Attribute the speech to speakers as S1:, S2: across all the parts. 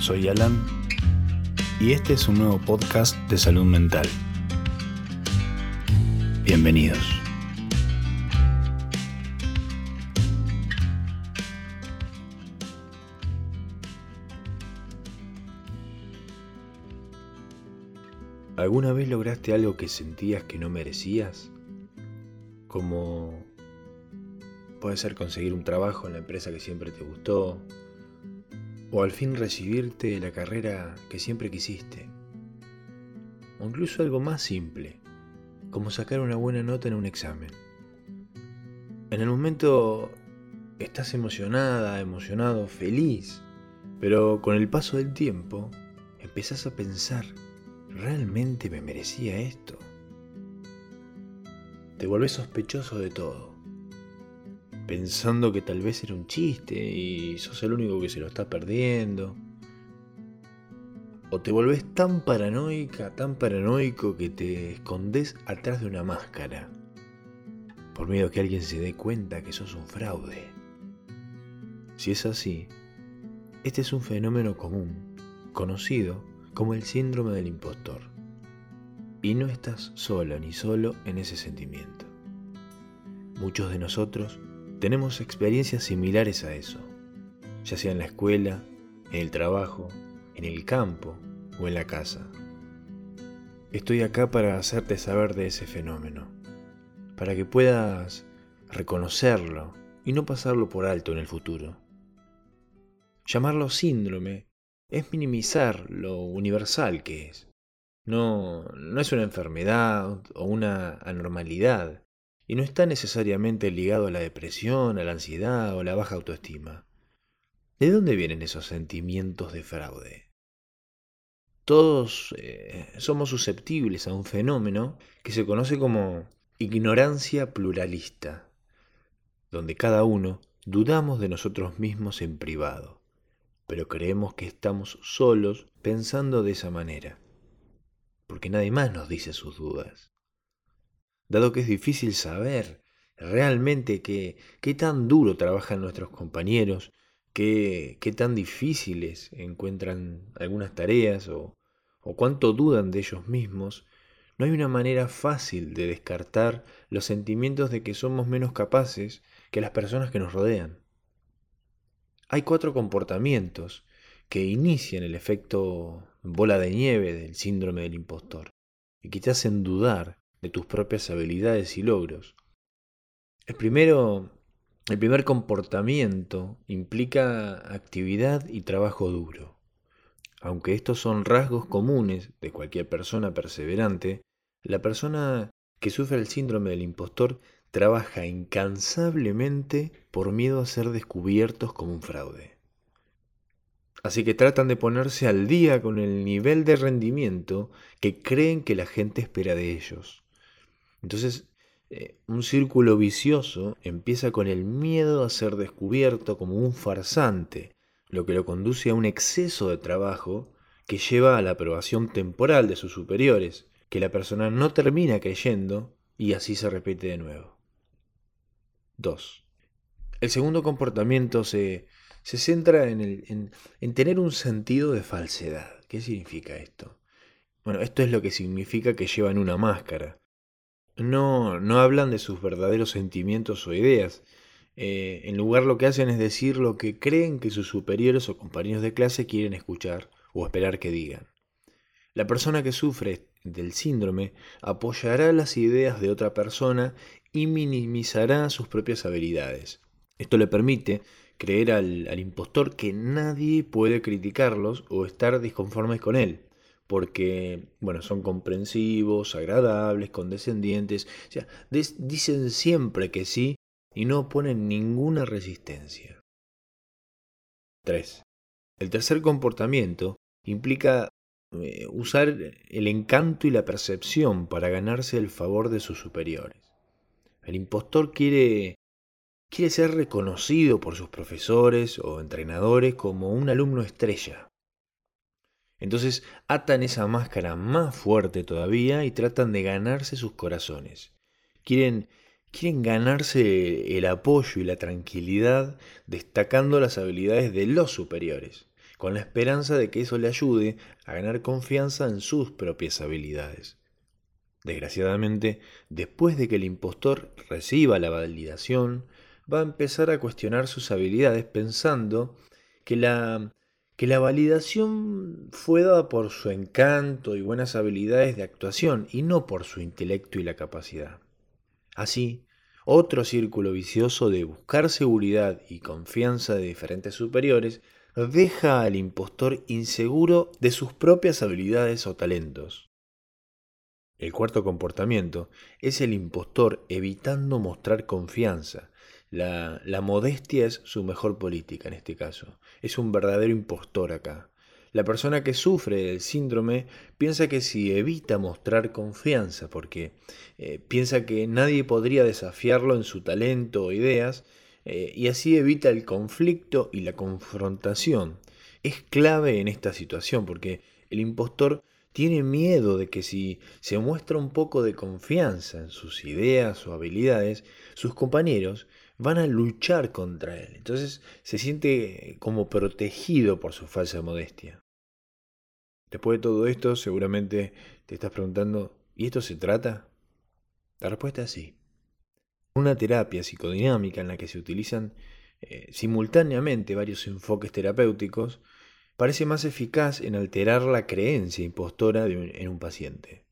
S1: Soy Alan y este es un nuevo podcast de salud mental. Bienvenidos. ¿Alguna vez lograste algo que sentías que no merecías? Como puede ser conseguir un trabajo en la empresa que siempre te gustó, o al fin recibirte la carrera que siempre quisiste, o incluso algo más simple, como sacar una buena nota en un examen. En el momento estás emocionada, emocionado, feliz, pero con el paso del tiempo empezás a pensar, ¿realmente me merecía esto? Te volvés sospechoso de todo pensando que tal vez era un chiste y sos el único que se lo está perdiendo. O te volvés tan paranoica, tan paranoico que te escondes atrás de una máscara, por miedo a que alguien se dé cuenta que sos un fraude. Si es así, este es un fenómeno común, conocido como el síndrome del impostor. Y no estás sola ni solo en ese sentimiento. Muchos de nosotros tenemos experiencias similares a eso, ya sea en la escuela, en el trabajo, en el campo o en la casa. Estoy acá para hacerte saber de ese fenómeno, para que puedas reconocerlo y no pasarlo por alto en el futuro. Llamarlo síndrome es minimizar lo universal que es. No, no es una enfermedad o una anormalidad, y no está necesariamente ligado a la depresión, a la ansiedad o la baja autoestima. ¿De dónde vienen esos sentimientos de fraude? Todos eh, somos susceptibles a un fenómeno que se conoce como ignorancia pluralista, donde cada uno dudamos de nosotros mismos en privado, pero creemos que estamos solos pensando de esa manera, porque nadie más nos dice sus dudas dado que es difícil saber realmente qué, tan duro trabajan nuestros compañeros, qué, qué tan difíciles encuentran algunas tareas o, o cuánto dudan de ellos mismos, no hay una manera fácil de descartar los sentimientos de que somos menos capaces que las personas que nos rodean. Hay cuatro comportamientos que inician el efecto bola de nieve del síndrome del impostor y que te hacen dudar de tus propias habilidades y logros. El primero, el primer comportamiento implica actividad y trabajo duro. Aunque estos son rasgos comunes de cualquier persona perseverante, la persona que sufre el síndrome del impostor trabaja incansablemente por miedo a ser descubiertos como un fraude. Así que tratan de ponerse al día con el nivel de rendimiento que creen que la gente espera de ellos. Entonces, eh, un círculo vicioso empieza con el miedo a ser descubierto como un farsante, lo que lo conduce a un exceso de trabajo que lleva a la aprobación temporal de sus superiores, que la persona no termina creyendo y así se repite de nuevo. 2. El segundo comportamiento se, se centra en, el, en tener un sentido de falsedad. ¿Qué significa esto? Bueno, esto es lo que significa que llevan una máscara no, no hablan de sus verdaderos sentimientos o ideas. Eh, en lugar lo que hacen es decir lo que creen que sus superiores o compañeros de clase quieren escuchar o esperar que digan. La persona que sufre del síndrome apoyará las ideas de otra persona y minimizará sus propias habilidades. Esto le permite creer al, al impostor que nadie puede criticarlos o estar disconformes con él porque, bueno, son comprensivos, agradables, condescendientes, o sea, dicen siempre que sí y no ponen ninguna resistencia. 3. El tercer comportamiento implica eh, usar el encanto y la percepción para ganarse el favor de sus superiores. El impostor quiere, quiere ser reconocido por sus profesores o entrenadores como un alumno estrella, entonces atan esa máscara más fuerte todavía y tratan de ganarse sus corazones. Quieren, quieren ganarse el apoyo y la tranquilidad destacando las habilidades de los superiores, con la esperanza de que eso le ayude a ganar confianza en sus propias habilidades. Desgraciadamente, después de que el impostor reciba la validación, va a empezar a cuestionar sus habilidades pensando que la, que la validación fue dada por su encanto y buenas habilidades de actuación y no por su intelecto y la capacidad. Así, otro círculo vicioso de buscar seguridad y confianza de diferentes superiores deja al impostor inseguro de sus propias habilidades o talentos. El cuarto comportamiento es el impostor evitando mostrar confianza. La, modestia es su mejor política en este caso. Es un verdadero impostor acá. La persona que sufre del síndrome piensa que si evita mostrar confianza, porque eh, piensa que nadie podría desafiarlo en su talento o ideas, eh, y así evita el conflicto y la confrontación. Es clave en esta situación porque el impostor tiene miedo de que si se muestra un poco de confianza en sus ideas o habilidades, sus compañeros van a luchar contra él. Entonces se siente como protegido por su falsa modestia. Después de todo esto, seguramente te estás preguntando, ¿y esto se trata? La respuesta es sí. Una terapia psicodinámica en la que se utilizan eh, simultáneamente varios enfoques terapéuticos parece más eficaz en alterar la creencia impostora en un paciente.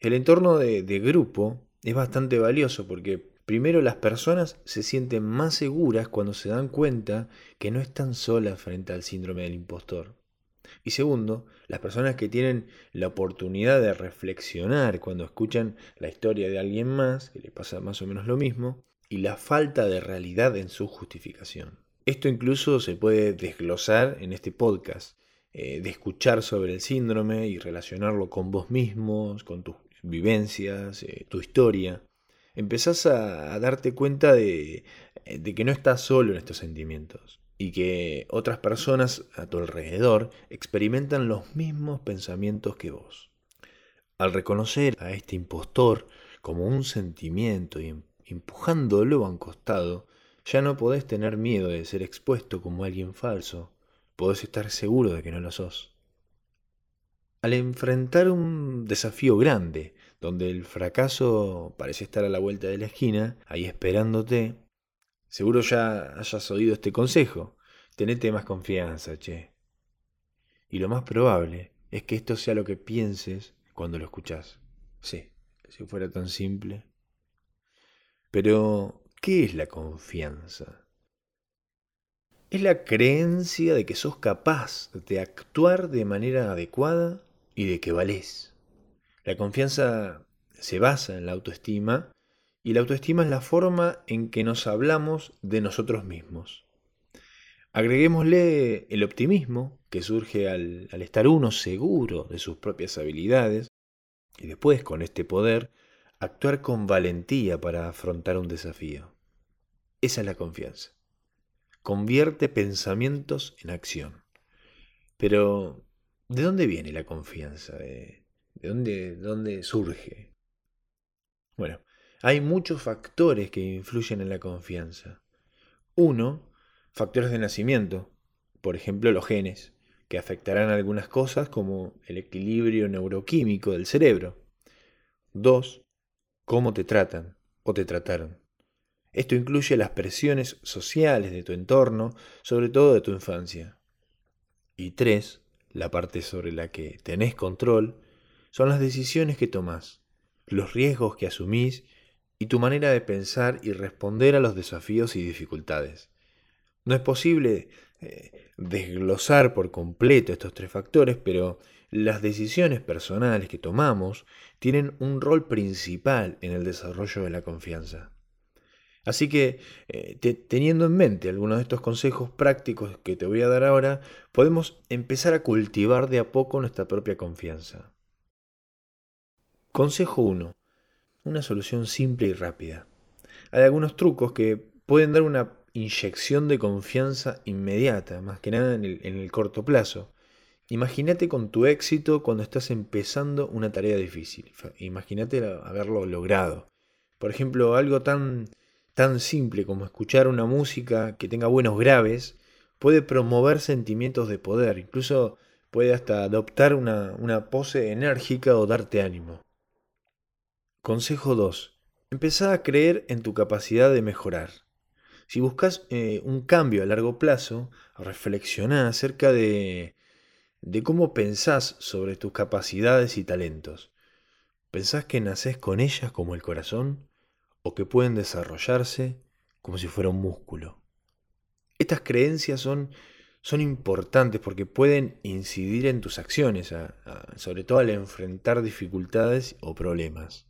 S1: El entorno de, de grupo es bastante valioso porque primero las personas se sienten más seguras cuando se dan cuenta que no están solas frente al síndrome del impostor. Y segundo, las personas que tienen la oportunidad de reflexionar cuando escuchan la historia de alguien más, que le pasa más o menos lo mismo, y la falta de realidad en su justificación. Esto incluso se puede desglosar en este podcast, eh, de escuchar sobre el síndrome y relacionarlo con vos mismos, con tus vivencias, eh, tu historia. Empezás a, darte cuenta de, eh, de que no estás solo en estos sentimientos y que otras personas a tu alrededor experimentan los mismos pensamientos que vos. Al reconocer a este impostor como un sentimiento y em, empujándolo a un costado, ya no podés tener miedo de ser expuesto como alguien falso, podés estar seguro de que no lo sos. Al enfrentar un desafío grande, donde el fracaso parece estar a la vuelta de la esquina, ahí esperándote, seguro ya hayas oído este consejo. Tenete más confianza, che. Y lo más probable es que esto sea lo que pienses cuando lo escuchás. Sí, si fuera tan simple. Pero ¿Qué es la confianza? Es la creencia de que sos capaz de actuar de manera adecuada y de que valés. La confianza se basa en la autoestima y la autoestima es la forma en que nos hablamos de nosotros mismos. Agreguémosle el optimismo que surge al, al, estar uno seguro de sus propias habilidades y después con este poder actuar con valentía para afrontar un desafío. Esa es la confianza. Convierte pensamientos en acción. Pero, ¿de dónde viene la confianza? ¿De, dónde, dónde surge? Bueno, hay muchos factores que influyen en la confianza. Uno, factores de nacimiento, por ejemplo los genes, que afectarán algunas cosas como el equilibrio neuroquímico del cerebro. Dos, cómo te tratan o te trataron. Esto incluye las presiones sociales de tu entorno, sobre todo de tu infancia. Y tres, la parte sobre la que tenés control, son las decisiones que tomás, los riesgos que asumís y tu manera de pensar y responder a los desafíos y dificultades. No es posible eh, desglosar por completo estos tres factores, pero las decisiones personales que tomamos tienen un rol principal en el desarrollo de la confianza. Así que, eh, teniendo en mente algunos de estos consejos prácticos que te voy a dar ahora, podemos empezar a cultivar de a poco nuestra propia confianza. Consejo 1. Una solución simple y rápida. Hay algunos trucos que pueden dar una inyección de confianza inmediata, más que nada en el, corto plazo. Imagínate con tu éxito cuando estás empezando una tarea difícil. Imagínate haberlo logrado. Por ejemplo, algo tan, tan simple como escuchar una música que tenga buenos graves puede promover sentimientos de poder, incluso puede hasta adoptar una, pose enérgica o darte ánimo. Consejo 2. Empezá a creer en tu capacidad de mejorar. Si buscas eh, un cambio a largo plazo, reflexiona acerca de, de cómo pensás sobre tus capacidades y talentos. ¿Pensás que nacés con ellas como el corazón o que pueden desarrollarse como si fuera un músculo? Estas creencias son, son importantes porque pueden incidir en tus acciones, sobre todo al enfrentar dificultades o problemas.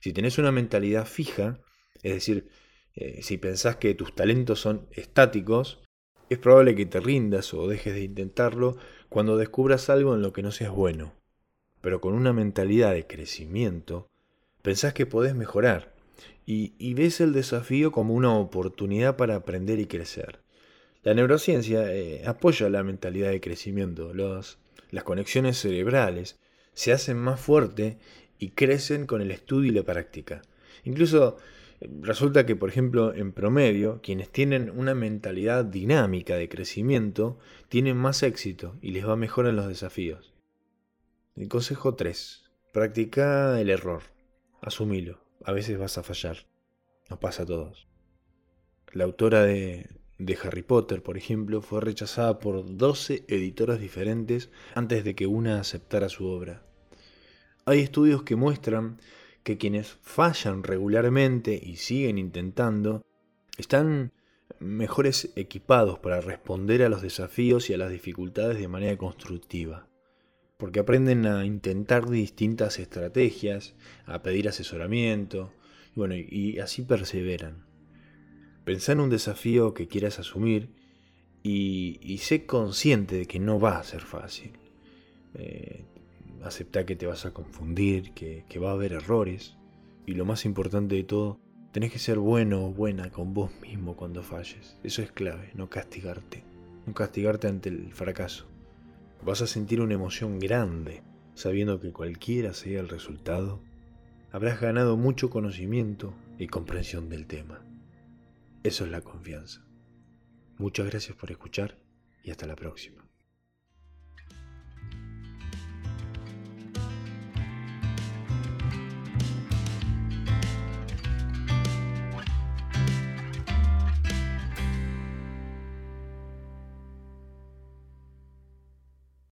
S1: Si tenés una mentalidad fija, es decir, eh, si pensás que tus talentos son estáticos, es probable que te rindas o dejes de intentarlo cuando descubras algo en lo que no seas bueno. Pero con una mentalidad de crecimiento, pensás que podés mejorar y, ves el desafío como una oportunidad para aprender y crecer. La neurociencia eh, apoya la mentalidad de crecimiento. las conexiones cerebrales se hacen más fuertes y crecen con el estudio y la práctica. Incluso Resulta que, por ejemplo, en promedio, quienes tienen una mentalidad dinámica de crecimiento tienen más éxito y les va mejor en los desafíos. El consejo 3. Practica el error. Asumilo. A veces vas a fallar. Nos pasa a todos. La autora de, de Harry Potter, por ejemplo, fue rechazada por 12 editoras diferentes antes de que una aceptara su obra. Hay estudios que muestran que quienes fallan regularmente y siguen intentando están mejores equipados para responder a los desafíos y a las dificultades de manera constructiva, porque aprenden a intentar distintas estrategias, a pedir asesoramiento, y bueno, y así perseveran. Pensá en un desafío que quieras asumir y, sé consciente de que no va a ser fácil. Eh, acepta que te vas a confundir, que, va a haber errores. Y lo más importante de todo, tenés que ser bueno o buena con vos mismo cuando falles. Eso es clave, no castigarte. No castigarte ante el fracaso. Vas a sentir una emoción grande, sabiendo que cualquiera sea el resultado, habrás ganado mucho conocimiento y comprensión del tema. Eso es la confianza. Muchas gracias por escuchar y hasta la próxima.